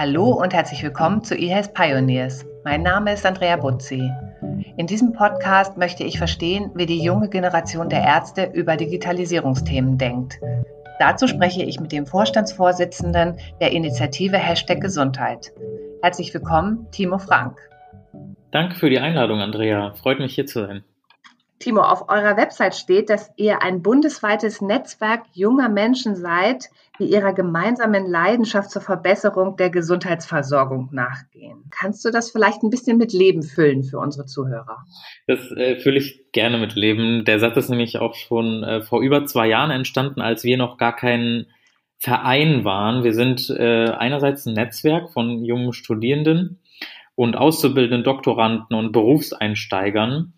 Hallo und herzlich willkommen zu eHealth Pioneers. Mein Name ist Andrea Butzi. In diesem Podcast möchte ich verstehen, wie die junge Generation der Ärzte über Digitalisierungsthemen denkt. Dazu spreche ich mit dem Vorstandsvorsitzenden der Initiative Hashtag Gesundheit. Herzlich willkommen, Timo Frank. Danke für die Einladung, Andrea. Freut mich hier zu sein. Timo, auf eurer Website steht, dass ihr ein bundesweites Netzwerk junger Menschen seid, die ihrer gemeinsamen Leidenschaft zur Verbesserung der Gesundheitsversorgung nachgehen. Kannst du das vielleicht ein bisschen mit Leben füllen für unsere Zuhörer? Das äh, fülle ich gerne mit Leben. Der Satz ist nämlich auch schon äh, vor über zwei Jahren entstanden, als wir noch gar kein Verein waren. Wir sind äh, einerseits ein Netzwerk von jungen Studierenden und auszubildenden Doktoranden und Berufseinsteigern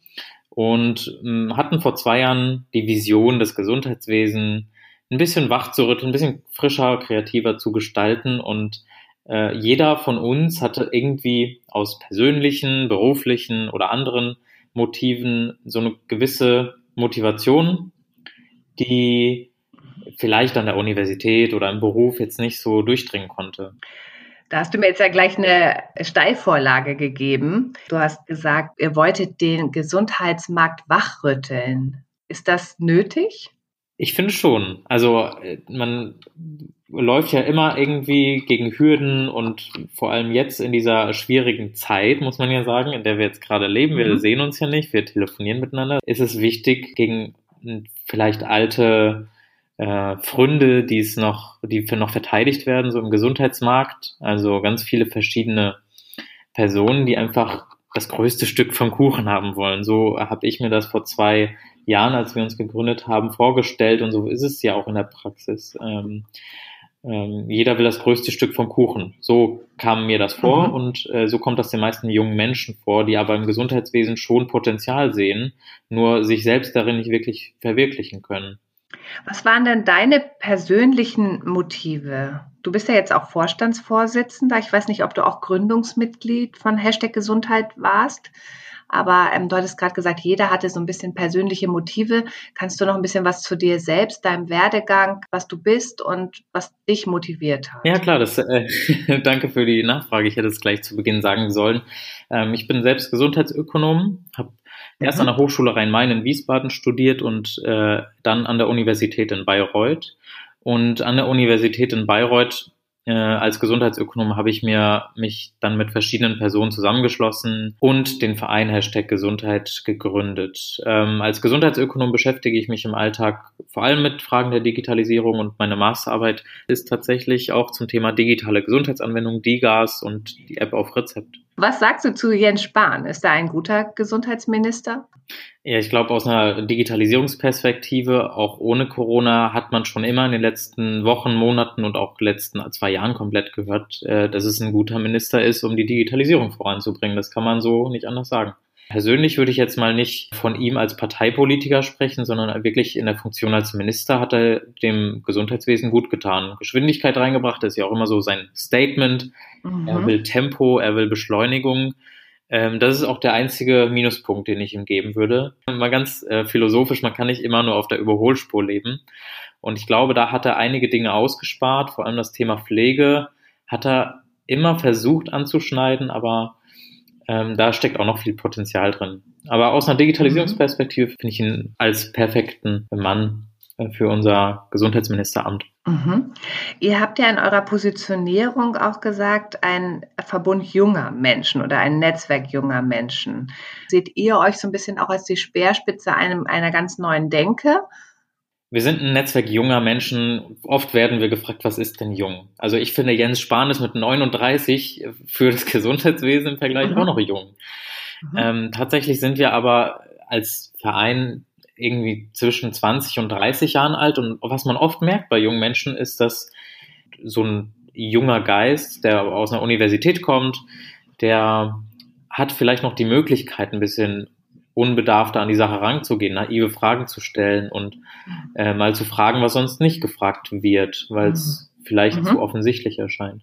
und ähm, hatten vor zwei Jahren die Vision, das Gesundheitswesen ein bisschen wach zu rütteln, ein bisschen frischer, kreativer zu gestalten und äh, jeder von uns hatte irgendwie aus persönlichen, beruflichen oder anderen Motiven so eine gewisse Motivation, die vielleicht an der Universität oder im Beruf jetzt nicht so durchdringen konnte. Da hast du mir jetzt ja gleich eine Steilvorlage gegeben. Du hast gesagt, ihr wolltet den Gesundheitsmarkt wachrütteln. Ist das nötig? Ich finde schon. Also äh, man läuft ja immer irgendwie gegen Hürden und vor allem jetzt in dieser schwierigen Zeit, muss man ja sagen, in der wir jetzt gerade leben, wir mhm. sehen uns ja nicht, wir telefonieren miteinander, ist es wichtig, gegen vielleicht alte äh, Fründe, die es noch, die für noch verteidigt werden, so im Gesundheitsmarkt. Also ganz viele verschiedene Personen, die einfach das größte Stück vom Kuchen haben wollen. So habe ich mir das vor zwei Jahren, als wir uns gegründet haben, vorgestellt und so ist es ja auch in der Praxis. Ähm, ähm, jeder will das größte Stück vom Kuchen. So kam mir das vor mhm. und äh, so kommt das den meisten jungen Menschen vor, die aber im Gesundheitswesen schon Potenzial sehen, nur sich selbst darin nicht wirklich verwirklichen können. Was waren denn deine persönlichen Motive? Du bist ja jetzt auch Vorstandsvorsitzender. Ich weiß nicht, ob du auch Gründungsmitglied von Hashtag Gesundheit warst. Aber ähm, du hattest gerade gesagt, jeder hatte so ein bisschen persönliche Motive. Kannst du noch ein bisschen was zu dir selbst, deinem Werdegang, was du bist und was dich motiviert hat? Ja, klar. Das, äh, danke für die Nachfrage. Ich hätte es gleich zu Beginn sagen sollen. Ähm, ich bin selbst Gesundheitsökonom, habe erst an mhm. der Hochschule Rhein-Main in Wiesbaden studiert und äh, dann an der Universität in Bayreuth. Und an der Universität in Bayreuth äh, als Gesundheitsökonom habe ich mir mich dann mit verschiedenen Personen zusammengeschlossen und den Verein Hashtag Gesundheit gegründet. Ähm, als Gesundheitsökonom beschäftige ich mich im Alltag vor allem mit Fragen der Digitalisierung und meine Masterarbeit ist tatsächlich auch zum Thema digitale Gesundheitsanwendung, DIGAS und die App auf Rezept. Was sagst du zu Jens Spahn? Ist er ein guter Gesundheitsminister? Ja, ich glaube, aus einer Digitalisierungsperspektive, auch ohne Corona, hat man schon immer in den letzten Wochen, Monaten und auch letzten zwei Jahren komplett gehört, äh, dass es ein guter Minister ist, um die Digitalisierung voranzubringen. Das kann man so nicht anders sagen. Persönlich würde ich jetzt mal nicht von ihm als Parteipolitiker sprechen, sondern wirklich in der Funktion als Minister hat er dem Gesundheitswesen gut getan. Geschwindigkeit reingebracht, das ist ja auch immer so sein Statement. Mhm. Er will Tempo, er will Beschleunigung. Ähm, das ist auch der einzige Minuspunkt, den ich ihm geben würde. Mal ganz äh, philosophisch, man kann nicht immer nur auf der Überholspur leben. Und ich glaube, da hat er einige Dinge ausgespart, vor allem das Thema Pflege hat er immer versucht anzuschneiden, aber ähm, da steckt auch noch viel Potenzial drin. Aber aus einer Digitalisierungsperspektive finde ich ihn als perfekten Mann äh, für unser Gesundheitsministeramt. Mhm. Ihr habt ja in eurer Positionierung auch gesagt, ein Verbund junger Menschen oder ein Netzwerk junger Menschen. Seht ihr euch so ein bisschen auch als die Speerspitze einem, einer ganz neuen Denke? Wir sind ein Netzwerk junger Menschen. Oft werden wir gefragt, was ist denn jung? Also ich finde, Jens Spahn ist mit 39 für das Gesundheitswesen im Vergleich mhm. auch noch jung. Mhm. Ähm, tatsächlich sind wir aber als Verein irgendwie zwischen 20 und 30 Jahren alt. Und was man oft merkt bei jungen Menschen ist, dass so ein junger Geist, der aus einer Universität kommt, der hat vielleicht noch die Möglichkeit, ein bisschen unbedarfter an die Sache ranzugehen, naive Fragen zu stellen und äh, mal zu fragen, was sonst nicht gefragt wird, weil es mhm. vielleicht mhm. zu offensichtlich erscheint.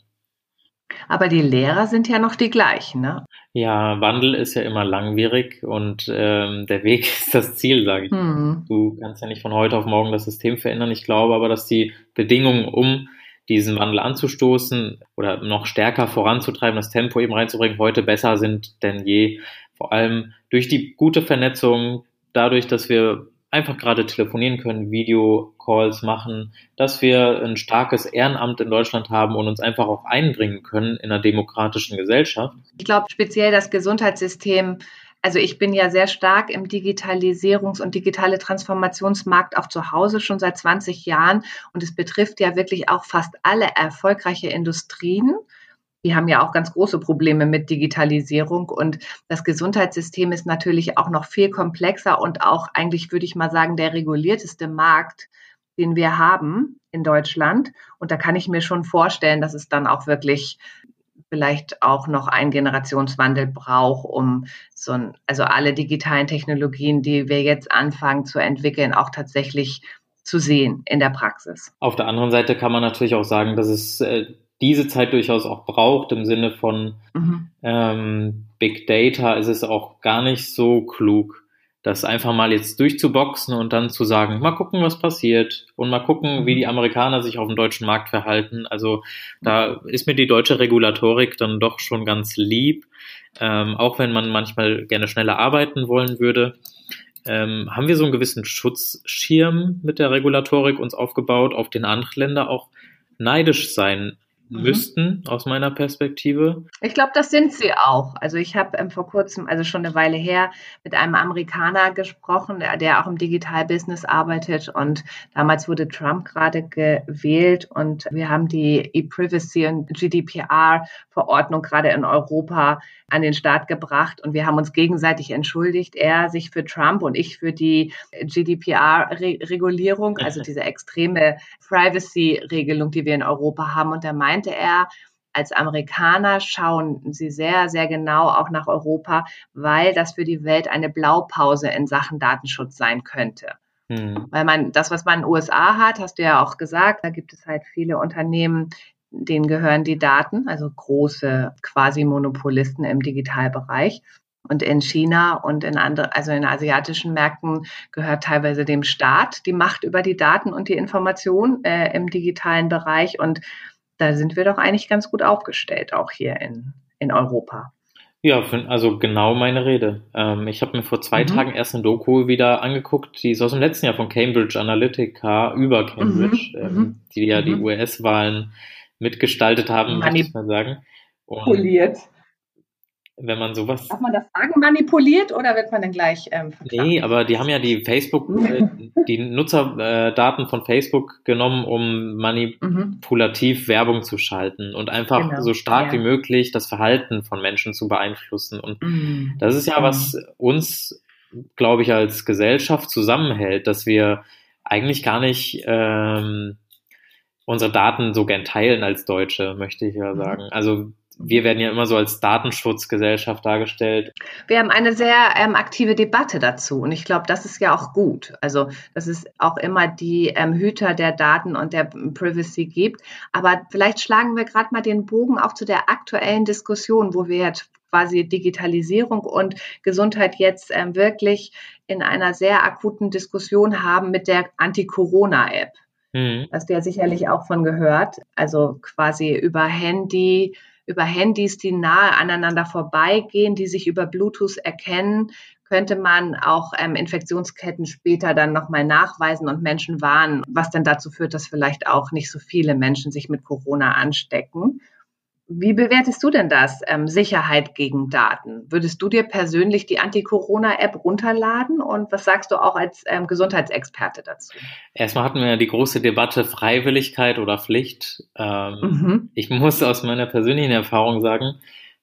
Aber die Lehrer sind ja noch die gleichen, ne? Ja, Wandel ist ja immer langwierig und ähm, der Weg ist das Ziel, sage ich. Mhm. Du kannst ja nicht von heute auf morgen das System verändern. Ich glaube aber, dass die Bedingungen, um diesen Wandel anzustoßen oder noch stärker voranzutreiben, das Tempo eben reinzubringen, heute besser sind denn je. Vor allem durch die gute Vernetzung, dadurch, dass wir einfach gerade telefonieren können, Videocalls machen, dass wir ein starkes Ehrenamt in Deutschland haben und uns einfach auch einbringen können in einer demokratischen Gesellschaft. Ich glaube speziell das Gesundheitssystem also ich bin ja sehr stark im Digitalisierungs- und digitale Transformationsmarkt auch zu Hause schon seit 20 Jahren und es betrifft ja wirklich auch fast alle erfolgreiche Industrien. Die haben ja auch ganz große Probleme mit Digitalisierung und das Gesundheitssystem ist natürlich auch noch viel komplexer und auch eigentlich würde ich mal sagen der regulierteste Markt, den wir haben in Deutschland. Und da kann ich mir schon vorstellen, dass es dann auch wirklich vielleicht auch noch einen Generationswandel braucht, um so ein, also alle digitalen Technologien, die wir jetzt anfangen zu entwickeln, auch tatsächlich zu sehen in der Praxis. Auf der anderen Seite kann man natürlich auch sagen, dass es äh, diese Zeit durchaus auch braucht im Sinne von mhm. ähm, Big Data. Ist es auch gar nicht so klug, das einfach mal jetzt durchzuboxen und dann zu sagen, mal gucken, was passiert und mal gucken, wie die mhm. Amerikaner sich auf dem deutschen Markt verhalten. Also da ist mir die deutsche Regulatorik dann doch schon ganz lieb, ähm, auch wenn man manchmal gerne schneller arbeiten wollen würde. Ähm, haben wir so einen gewissen Schutzschirm mit der Regulatorik uns aufgebaut, auf den andere Länder auch neidisch sein mhm. müssten, aus meiner Perspektive. Ich glaube, das sind sie auch. Also ich habe ähm, vor kurzem, also schon eine Weile her, mit einem Amerikaner gesprochen, der, der auch im Digital-Business arbeitet. Und damals wurde Trump gerade gewählt und wir haben die E-Privacy und GDPR-Verordnung gerade in Europa an den Start gebracht und wir haben uns gegenseitig entschuldigt. Er sich für Trump und ich für die GDPR-Regulierung, also diese extreme Privacy-Regelung, die wir in Europa haben. Und da meinte er, als Amerikaner schauen sie sehr, sehr genau auch nach Europa, weil das für die Welt eine Blaupause in Sachen Datenschutz sein könnte. Hm. Weil man das, was man in den USA hat, hast du ja auch gesagt, da gibt es halt viele Unternehmen, denen gehören die Daten, also große quasi Monopolisten im Digitalbereich. Und in China und in andere, also in asiatischen Märkten gehört teilweise dem Staat die Macht über die Daten und die Information äh, im digitalen Bereich. Und da sind wir doch eigentlich ganz gut aufgestellt, auch hier in, in Europa. Ja, also genau meine Rede. Ähm, ich habe mir vor zwei mhm. Tagen erst eine Doku wieder angeguckt, die ist aus dem letzten Jahr von Cambridge Analytica über Cambridge, mhm. ähm, mhm. die ja die mhm. US-Wahlen mitgestaltet haben, Manip muss man sagen. Manipuliert. Wenn man sowas. Darf man das sagen, manipuliert oder wird man dann gleich ähm, Nee, aber die haben ja die Facebook, äh, die Nutzerdaten von Facebook genommen, um manipulativ mhm. Werbung zu schalten und einfach genau. so stark ja. wie möglich das Verhalten von Menschen zu beeinflussen. Und mhm. das ist ja, was uns, glaube ich, als Gesellschaft zusammenhält, dass wir eigentlich gar nicht ähm, unsere Daten so gern teilen als Deutsche, möchte ich ja mhm. sagen. Also wir werden ja immer so als Datenschutzgesellschaft dargestellt. Wir haben eine sehr ähm, aktive Debatte dazu und ich glaube, das ist ja auch gut. Also, dass es auch immer die ähm, Hüter der Daten und der Privacy gibt. Aber vielleicht schlagen wir gerade mal den Bogen auch zu der aktuellen Diskussion, wo wir jetzt quasi Digitalisierung und Gesundheit jetzt ähm, wirklich in einer sehr akuten Diskussion haben mit der Anti-Corona-App. Mhm. Hast du ja sicherlich auch von gehört. Also quasi über Handy, über Handys, die nahe aneinander vorbeigehen, die sich über Bluetooth erkennen, könnte man auch ähm, Infektionsketten später dann nochmal nachweisen und Menschen warnen, was dann dazu führt, dass vielleicht auch nicht so viele Menschen sich mit Corona anstecken. Wie bewertest du denn das, ähm, Sicherheit gegen Daten? Würdest du dir persönlich die Anti-Corona-App runterladen? Und was sagst du auch als ähm, Gesundheitsexperte dazu? Erstmal hatten wir ja die große Debatte Freiwilligkeit oder Pflicht. Ähm, mhm. Ich muss aus meiner persönlichen Erfahrung sagen,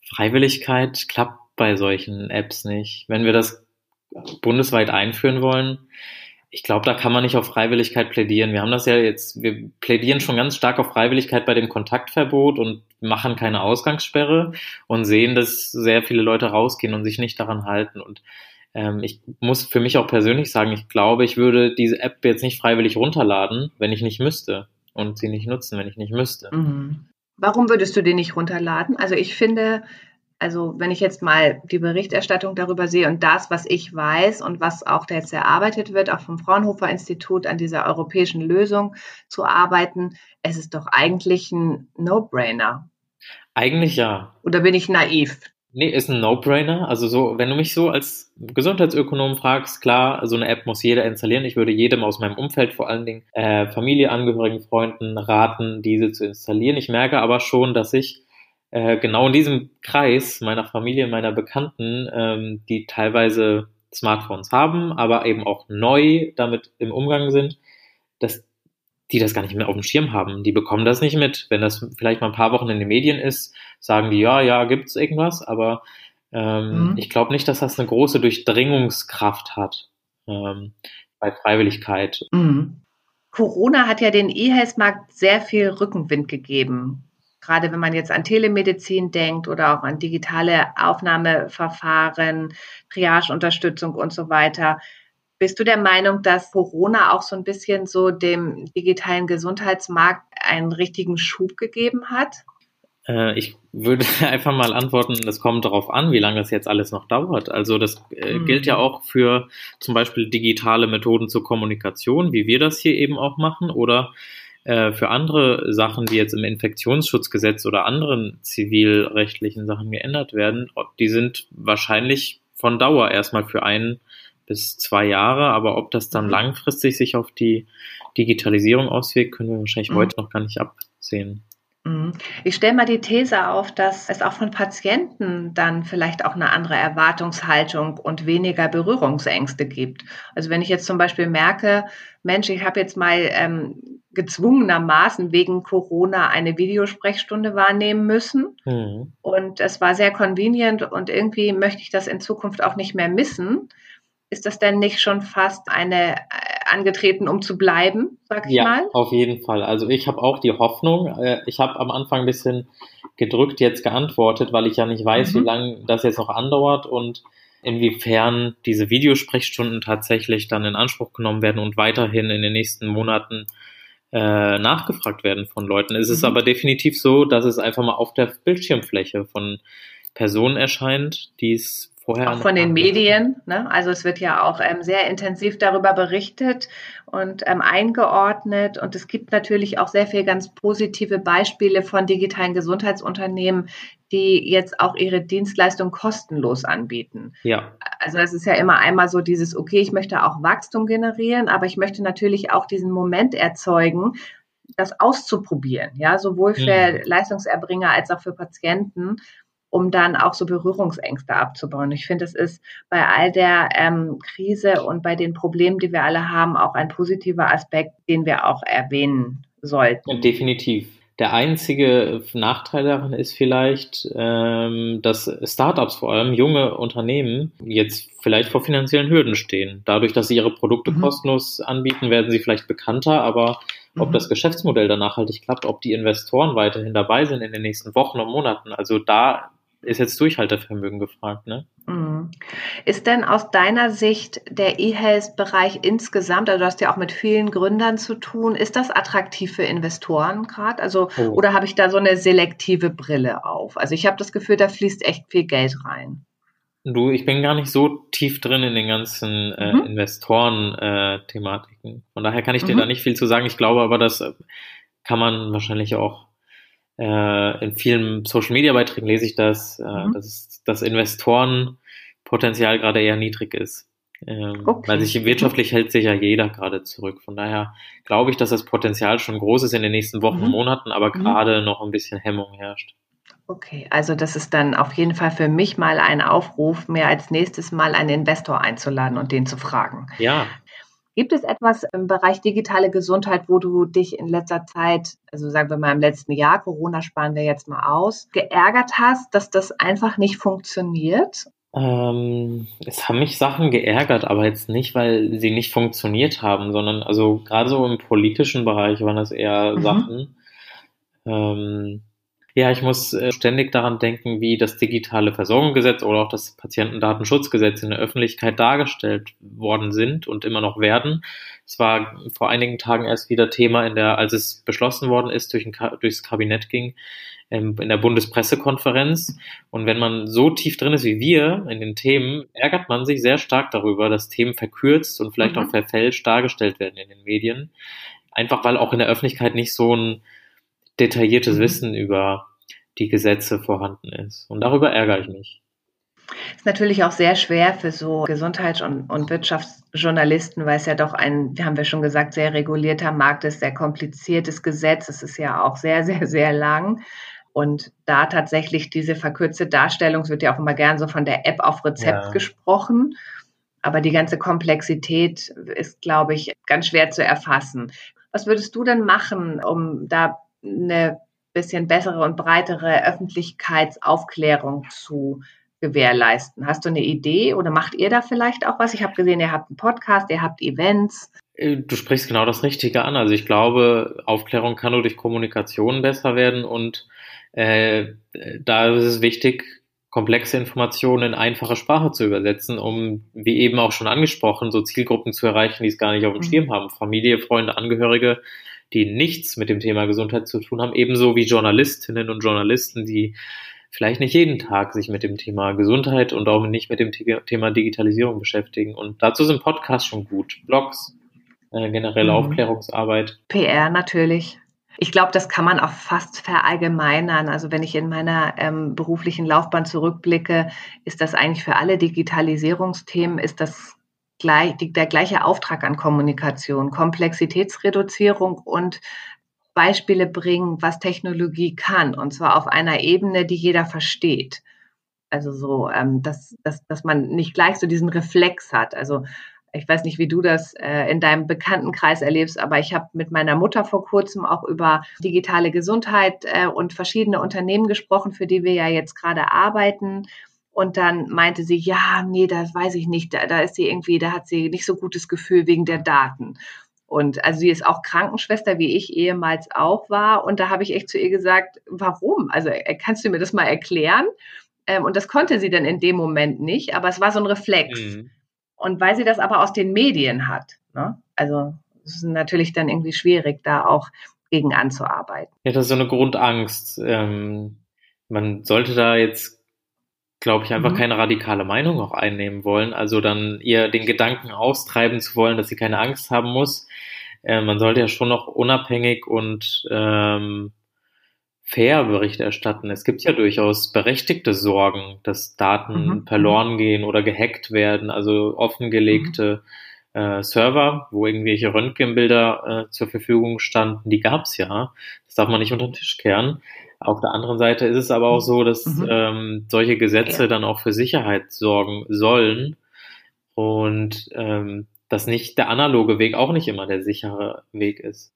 Freiwilligkeit klappt bei solchen Apps nicht. Wenn wir das bundesweit einführen wollen, ich glaube, da kann man nicht auf Freiwilligkeit plädieren. Wir haben das ja jetzt, wir plädieren schon ganz stark auf Freiwilligkeit bei dem Kontaktverbot und machen keine Ausgangssperre und sehen, dass sehr viele Leute rausgehen und sich nicht daran halten. Und ähm, ich muss für mich auch persönlich sagen, ich glaube, ich würde diese App jetzt nicht freiwillig runterladen, wenn ich nicht müsste und sie nicht nutzen, wenn ich nicht müsste. Mhm. Warum würdest du den nicht runterladen? Also ich finde, Also wenn ich jetzt mal die Berichterstattung darüber sehe und das, was ich weiß und was auch jetzt erarbeitet wird, auch vom Fraunhofer Institut an dieser europäischen Lösung zu arbeiten, es ist doch eigentlich ein No-Brainer. Eigentlich ja. Oder bin ich naiv? Nee, ist ein No-Brainer. Also so, wenn du mich so als Gesundheitsökonom fragst, klar, so eine App muss jeder installieren. Ich würde jedem aus meinem Umfeld, vor allen Dingen äh, Familie, Angehörigen, Freunden raten, diese zu installieren. Ich merke aber schon, dass ich äh, genau in diesem Kreis meiner Familie, meiner Bekannten, ähm, die teilweise Smartphones haben, aber eben auch neu damit im Umgang sind, dass die das gar nicht mehr auf dem Schirm haben. Die bekommen das nicht mit. Wenn das vielleicht mal ein paar Wochen in den Medien ist, sagen die, ja, ja, gibt's irgendwas, aber ähm, mhm. ich glaube nicht, dass das eine große Durchdringungskraft hat ähm, bei Freiwilligkeit. Mhm. Corona hat ja den E-Health-Markt sehr viel Rückenwind gegeben. Gerade wenn man jetzt an Telemedizin denkt oder auch an digitale Aufnahmeverfahren, Triage-Unterstützung und so weiter. Bist du der Meinung, dass Corona auch so ein bisschen so dem digitalen Gesundheitsmarkt einen richtigen Schub gegeben hat? Äh, ich würde einfach mal antworten, das kommt darauf an, wie lange das jetzt alles noch dauert. Also das äh, mhm. gilt ja auch für zum Beispiel digitale Methoden zur Kommunikation, wie wir das hier eben auch machen, oder äh, für andere Sachen, die jetzt im Infektionsschutzgesetz oder anderen zivilrechtlichen Sachen geändert werden. Die sind wahrscheinlich von Dauer erstmal für einen bis zwei Jahre, aber ob das dann mhm. langfristig sich auf die Digitalisierung auswirkt, können wir wahrscheinlich mhm. heute noch gar nicht absehen. Mhm. Ich stelle mal die These auf, dass es auch von Patienten dann vielleicht auch eine andere Erwartungshaltung und weniger Berührungsängste gibt. Also wenn ich jetzt zum Beispiel merke, Mensch, ich habe jetzt mal ähm, gezwungenermaßen wegen Corona eine Videosprechstunde wahrnehmen müssen mhm. und es war sehr convenient und irgendwie möchte ich das in Zukunft auch nicht mehr missen, ist das denn nicht schon fast eine äh, angetreten, um zu bleiben, sag ich ja, mal? Auf jeden Fall. Also ich habe auch die Hoffnung. Äh, ich habe am Anfang ein bisschen gedrückt jetzt geantwortet, weil ich ja nicht weiß, mhm. wie lange das jetzt noch andauert und inwiefern diese Videosprechstunden tatsächlich dann in Anspruch genommen werden und weiterhin in den nächsten Monaten äh, nachgefragt werden von Leuten. Es mhm. ist aber definitiv so, dass es einfach mal auf der Bildschirmfläche von Personen erscheint, die es Vorher auch von den Medien. Ne? Also es wird ja auch ähm, sehr intensiv darüber berichtet und ähm, eingeordnet. Und es gibt natürlich auch sehr viele ganz positive Beispiele von digitalen Gesundheitsunternehmen, die jetzt auch ihre Dienstleistung kostenlos anbieten. Ja. Also es ist ja immer einmal so dieses, okay, ich möchte auch Wachstum generieren, aber ich möchte natürlich auch diesen Moment erzeugen, das auszuprobieren, ja, sowohl für mhm. Leistungserbringer als auch für Patienten um dann auch so Berührungsängste abzubauen. Ich finde, es ist bei all der ähm, Krise und bei den Problemen, die wir alle haben, auch ein positiver Aspekt, den wir auch erwähnen sollten. Definitiv. Der einzige Nachteil daran ist vielleicht, ähm, dass Startups, vor allem junge Unternehmen, jetzt vielleicht vor finanziellen Hürden stehen. Dadurch, dass sie ihre Produkte mhm. kostenlos anbieten, werden sie vielleicht bekannter, aber ob mhm. das Geschäftsmodell dann nachhaltig klappt, ob die Investoren weiterhin dabei sind in den nächsten Wochen und Monaten. Also da ist jetzt Durchhaltevermögen gefragt, ne? Mhm. Ist denn aus deiner Sicht der E-Health-Bereich insgesamt, also du hast ja auch mit vielen Gründern zu tun, ist das attraktiv für Investoren gerade? Also, oh. oder habe ich da so eine selektive Brille auf? Also ich habe das Gefühl, da fließt echt viel Geld rein. Du, ich bin gar nicht so tief drin in den ganzen äh, mhm. Investoren-Thematiken. Äh, Von daher kann ich dir mhm. da nicht viel zu sagen. Ich glaube aber, das kann man wahrscheinlich auch äh, in vielen Social Media Beiträgen lese ich das, äh, mhm. dass das Investorenpotenzial gerade eher niedrig ist. Ähm, okay. Weil sich wirtschaftlich hält sich ja jeder gerade zurück. Von daher glaube ich, dass das Potenzial schon groß ist in den nächsten Wochen mhm. und Monaten, aber mhm. gerade noch ein bisschen Hemmung herrscht. Okay, also das ist dann auf jeden Fall für mich mal ein Aufruf, mir als nächstes Mal einen Investor einzuladen und den zu fragen. Ja. Gibt es etwas im Bereich digitale Gesundheit, wo du dich in letzter Zeit, also sagen wir mal im letzten Jahr, Corona sparen wir jetzt mal aus, geärgert hast, dass das einfach nicht funktioniert? Ähm, es haben mich Sachen geärgert, aber jetzt nicht, weil sie nicht funktioniert haben, sondern also gerade so im politischen Bereich waren das eher mhm. Sachen. Ähm, Ja, ich muss äh, ständig daran denken, wie das digitale Versorgungsgesetz oder auch das Patientendatenschutzgesetz in der Öffentlichkeit dargestellt worden sind und immer noch werden. Es war vor einigen Tagen erst wieder Thema in der, als es beschlossen worden ist, durch ein, durchs Kabinett ging, ähm, in der Bundespressekonferenz. Und wenn man so tief drin ist wie wir in den Themen, ärgert man sich sehr stark darüber, dass Themen verkürzt und vielleicht mhm. auch verfälscht dargestellt werden in den Medien. Einfach weil auch in der Öffentlichkeit nicht so ein detailliertes mhm. Wissen über die Gesetze vorhanden ist. Und darüber ärgere ich mich. Ist natürlich auch sehr schwer für so Gesundheits- und, und, Wirtschaftsjournalisten, weil es ja doch ein, haben wir schon gesagt, sehr regulierter Markt ist, sehr kompliziertes Gesetz. Es ist ja auch sehr, sehr, sehr lang. Und da tatsächlich diese verkürzte Darstellung, es wird ja auch immer gern so von der App auf Rezept ja. gesprochen. Aber die ganze Komplexität ist, glaube ich, ganz schwer zu erfassen. Was würdest du denn machen, um da eine bisschen bessere und breitere Öffentlichkeitsaufklärung zu gewährleisten. Hast du eine Idee oder macht ihr da vielleicht auch was? Ich habe gesehen, ihr habt einen Podcast, ihr habt Events. Äh, du sprichst genau das Richtige an. Also ich glaube, Aufklärung kann nur durch Kommunikation besser werden und äh, da ist es wichtig, komplexe Informationen in einfache Sprache zu übersetzen, um, wie eben auch schon angesprochen, so Zielgruppen zu erreichen, die es gar nicht auf dem mhm. Schirm haben. Familie, Freunde, Angehörige, die nichts mit dem Thema Gesundheit zu tun haben, ebenso wie Journalistinnen und Journalisten, die vielleicht nicht jeden Tag sich mit dem Thema Gesundheit und auch nicht mit dem Thema Digitalisierung beschäftigen. Und dazu sind Podcasts schon gut, Blogs, äh, generelle mhm. Aufklärungsarbeit. PR natürlich. Ich glaube, das kann man auch fast verallgemeinern. Also wenn ich in meiner ähm, beruflichen Laufbahn zurückblicke, ist das eigentlich für alle Digitalisierungsthemen, ist das gleich, die, der gleiche Auftrag an Kommunikation, Komplexitätsreduzierung und Beispiele bringen, was Technologie kann, und zwar auf einer Ebene, die jeder versteht. Also so, ähm, dass, dass, dass man nicht gleich so diesen Reflex hat. Also ich weiß nicht, wie du das äh, in deinem Bekanntenkreis erlebst, aber ich habe mit meiner Mutter vor kurzem auch über digitale Gesundheit äh, und verschiedene Unternehmen gesprochen, für die wir ja jetzt gerade arbeiten. Und dann meinte sie, ja, nee, das weiß ich nicht. Da, da ist sie irgendwie, da hat sie nicht so gutes Gefühl wegen der Daten. Und also sie ist auch Krankenschwester, wie ich ehemals auch war. Und da habe ich echt zu ihr gesagt, warum? Also äh, kannst du mir das mal erklären? Ähm, und das konnte sie dann in dem Moment nicht, aber es war so ein Reflex. Mhm. Und weil sie das aber aus den Medien hat, ne? also es ist natürlich dann irgendwie schwierig, da auch gegen anzuarbeiten. Ja, das ist so eine Grundangst. Ähm, man sollte da jetzt glaube ich, einfach mhm. keine radikale Meinung auch einnehmen wollen. Also dann ihr den Gedanken austreiben zu wollen, dass sie keine Angst haben muss. Äh, man sollte ja schon noch unabhängig und ähm, fair Bericht erstatten. Es gibt ja durchaus berechtigte Sorgen, dass Daten mhm. verloren gehen oder gehackt werden, also offengelegte mhm. äh, Server, wo irgendwelche Röntgenbilder äh, zur Verfügung standen, die gab's ja. Das darf man nicht unter den Tisch kehren. Auf der anderen Seite ist es aber auch so, dass mhm. ähm, solche Gesetze ja. dann auch für Sicherheit sorgen sollen und ähm, dass nicht der analoge Weg auch nicht immer der sichere Weg ist.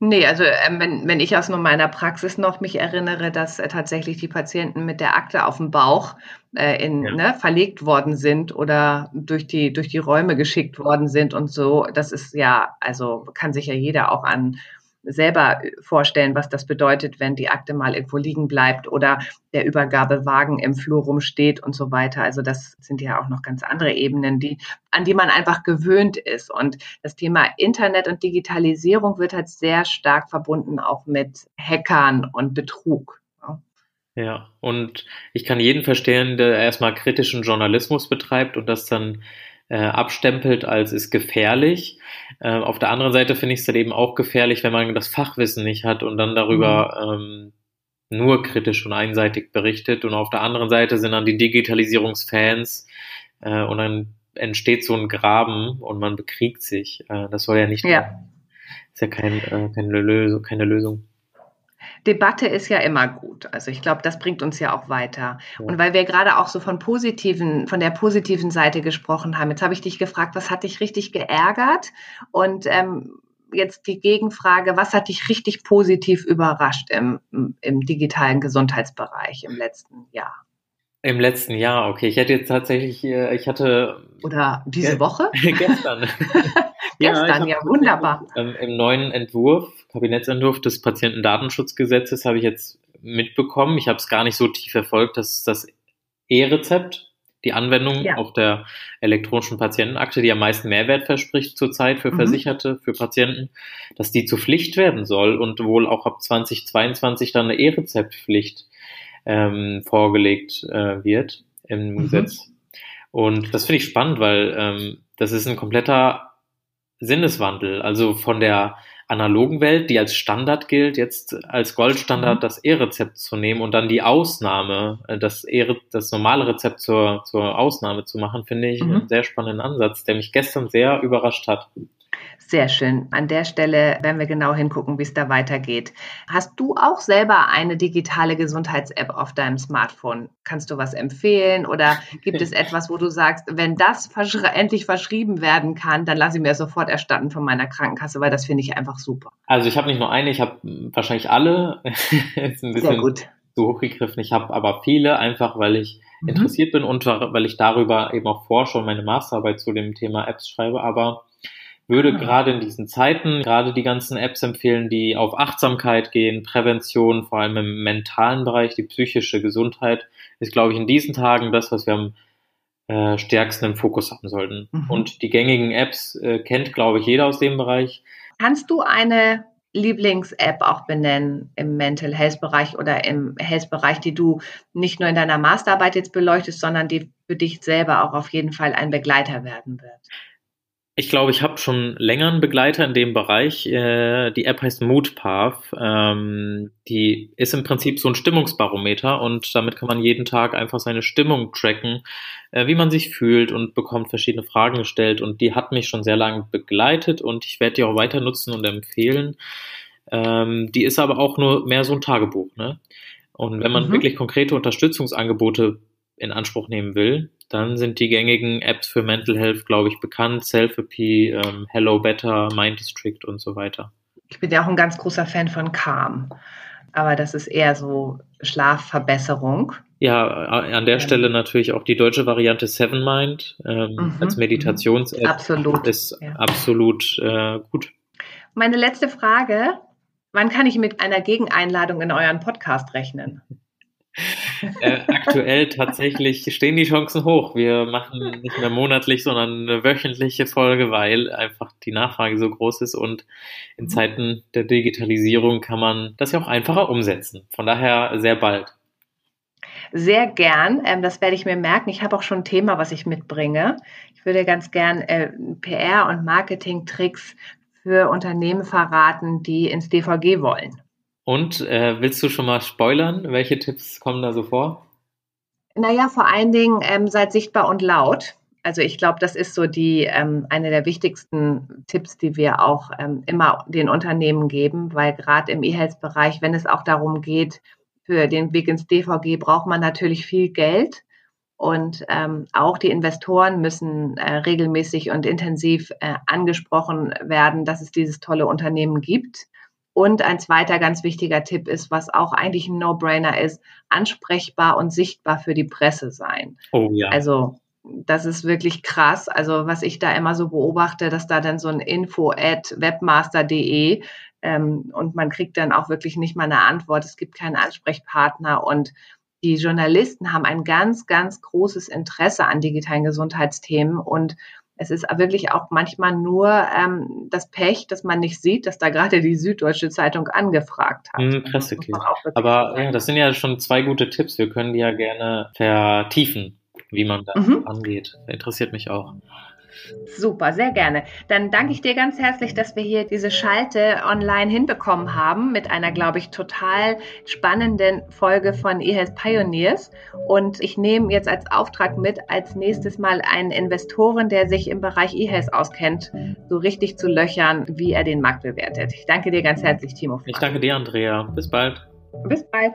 Nee, also ähm, wenn, wenn ich aus nur meiner Praxis noch mich erinnere, dass äh, tatsächlich die Patienten mit der Akte auf dem Bauch äh, in, ja. ne, verlegt worden sind oder durch die, durch die Räume geschickt worden sind und so, das ist ja, also kann sich ja jeder auch an selber vorstellen, was das bedeutet, wenn die Akte mal irgendwo liegen bleibt oder der Übergabewagen im Flur rumsteht und so weiter. Also das sind ja auch noch ganz andere Ebenen, die, an die man einfach gewöhnt ist. Und das Thema Internet und Digitalisierung wird halt sehr stark verbunden auch mit Hackern und Betrug. Ja, und ich kann jeden verstehen, der erstmal kritischen Journalismus betreibt und das dann äh, abstempelt als ist gefährlich. Äh, auf der anderen Seite finde ich es dann eben auch gefährlich, wenn man das Fachwissen nicht hat und dann darüber mhm. ähm, nur kritisch und einseitig berichtet. Und auf der anderen Seite sind dann die Digitalisierungsfans äh, und dann entsteht so ein Graben und man bekriegt sich. Äh, das soll ja nicht, ja. ist ja kein, äh, keine, Lösung, keine Lösung. Debatte ist ja immer gut. Also ich glaube, das bringt uns ja auch weiter. Ja. Und weil wir gerade auch so von positiven, von der positiven Seite gesprochen haben, jetzt habe ich dich gefragt, was hat dich richtig geärgert? Und ähm, jetzt die Gegenfrage, was hat dich richtig positiv überrascht im, im digitalen Gesundheitsbereich im letzten Jahr? Im letzten Jahr, okay. Ich hätte jetzt tatsächlich, äh, ich hatte. Oder diese Woche? gestern. Gestern, ja, ja wunderbar. Ähm, Im neuen Entwurf, Kabinettsentwurf des Patientendatenschutzgesetzes habe ich jetzt mitbekommen, ich habe es gar nicht so tief verfolgt, dass das E-Rezept, die Anwendung ja. auf der elektronischen Patientenakte, die am meisten Mehrwert verspricht zurzeit für mhm. Versicherte, für Patienten, dass die zur Pflicht werden soll und wohl auch ab 2022 dann eine E-Rezeptpflicht ähm, vorgelegt äh, wird im mhm. Gesetz. Und das finde ich spannend, weil ähm, das ist ein kompletter Sinneswandel. Also von der analogen Welt, die als Standard gilt, jetzt als Goldstandard mhm. das E-Rezept zu nehmen und dann die Ausnahme, äh, das, e das normale Rezept zur, zur Ausnahme zu machen, finde ich mhm. einen sehr spannenden Ansatz, der mich gestern sehr überrascht hat. Sehr schön. An der Stelle werden wir genau hingucken, wie es da weitergeht. Hast du auch selber eine digitale Gesundheits-App auf deinem Smartphone? Kannst du was empfehlen oder gibt es etwas, wo du sagst, wenn das verschri endlich verschrieben werden kann, dann lasse ich mir sofort erstatten von meiner Krankenkasse, weil das finde ich einfach super. Also ich habe nicht nur eine, ich habe wahrscheinlich alle. Ist ein bisschen Sehr gut. zu hochgegriffen. Ich habe aber viele, einfach weil ich mhm. interessiert bin und weil ich darüber eben auch forsche und meine Masterarbeit zu dem Thema Apps schreibe. Aber würde ah. gerade in diesen Zeiten gerade die ganzen Apps empfehlen, die auf Achtsamkeit gehen, Prävention, vor allem im mentalen Bereich, die psychische Gesundheit, ist, glaube ich, in diesen Tagen das, was wir am äh, stärksten im Fokus haben sollten. Mhm. Und die gängigen Apps äh, kennt, glaube ich, jeder aus dem Bereich. Kannst du eine Lieblings-App auch benennen im Mental Health Bereich oder im Health Bereich, die du nicht nur in deiner Masterarbeit jetzt beleuchtest, sondern die für dich selber auch auf jeden Fall ein Begleiter werden wird? Ich glaube, ich habe schon länger einen Begleiter in dem Bereich. Äh, die App heißt Moodpath. Ähm, die ist im Prinzip so ein Stimmungsbarometer und damit kann man jeden Tag einfach seine Stimmung tracken, äh, wie man sich fühlt und bekommt verschiedene Fragen gestellt. Und die hat mich schon sehr lange begleitet und ich werde die auch weiter nutzen und empfehlen. Ähm, die ist aber auch nur mehr so ein Tagebuch. Ne? Und wenn man mhm. wirklich konkrete Unterstützungsangebote in Anspruch nehmen will, dann sind die gängigen Apps für Mental Health, glaube ich, bekannt. Selfie, ähm, Hello Better, Mind District und so weiter. Ich bin ja auch ein ganz großer Fan von Calm. Aber das ist eher so Schlafverbesserung. Ja, an der ähm. Stelle natürlich auch die deutsche Variante Seven Mind ähm, mhm, als Meditations-App. Absolut. Ist ja. absolut äh, gut. Meine letzte Frage. Wann kann ich mit einer Gegeneinladung in euren Podcast rechnen? Äh, aktuell tatsächlich stehen die Chancen hoch. Wir machen nicht mehr monatlich, sondern eine wöchentliche Folge, weil einfach die Nachfrage so groß ist und in Zeiten der Digitalisierung kann man das ja auch einfacher umsetzen. Von daher sehr bald. Sehr gern. Ähm, das werde ich mir merken. Ich habe auch schon ein Thema, was ich mitbringe. Ich würde ganz gern äh, PR- und Marketing-Tricks für Unternehmen verraten, die ins DVG wollen. Und äh, willst du schon mal spoilern? Welche Tipps kommen da so vor? Naja, vor allen Dingen ähm, seid sichtbar und laut. Also ich glaube, das ist so die ähm, eine der wichtigsten Tipps, die wir auch ähm, immer den Unternehmen geben, weil gerade im E-Health-Bereich, wenn es auch darum geht, für den Weg ins DVG braucht man natürlich viel Geld. Und ähm, auch die Investoren müssen äh, regelmäßig und intensiv äh, angesprochen werden, dass es dieses tolle Unternehmen gibt. Und ein zweiter ganz wichtiger Tipp ist, was auch eigentlich ein No-Brainer ist, ansprechbar und sichtbar für die Presse sein. Oh ja. Also das ist wirklich krass. Also was ich da immer so beobachte, dass da dann so ein Info at webmaster.de ähm, und man kriegt dann auch wirklich nicht mal eine Antwort. Es gibt keinen Ansprechpartner und die Journalisten haben ein ganz, ganz großes Interesse an digitalen Gesundheitsthemen und es ist wirklich auch manchmal nur ähm, das Pech, dass man nicht sieht, dass da gerade die Süddeutsche Zeitung angefragt hat. Okay. Aber ja, das sind ja schon zwei gute Tipps. Wir können die ja gerne vertiefen, wie man das mhm. angeht. Interessiert mich auch. Super, sehr gerne. Dann danke ich dir ganz herzlich, dass wir hier diese Schalte online hinbekommen haben mit einer, glaube ich, total spannenden Folge von eHealth Pioneers. Und ich nehme jetzt als Auftrag mit, als nächstes mal einen Investoren, der sich im Bereich eHealth auskennt, so richtig zu löchern, wie er den Markt bewertet. Ich danke dir ganz herzlich, Timo. Ich danke dir, Andrea. Bis bald. Bis bald.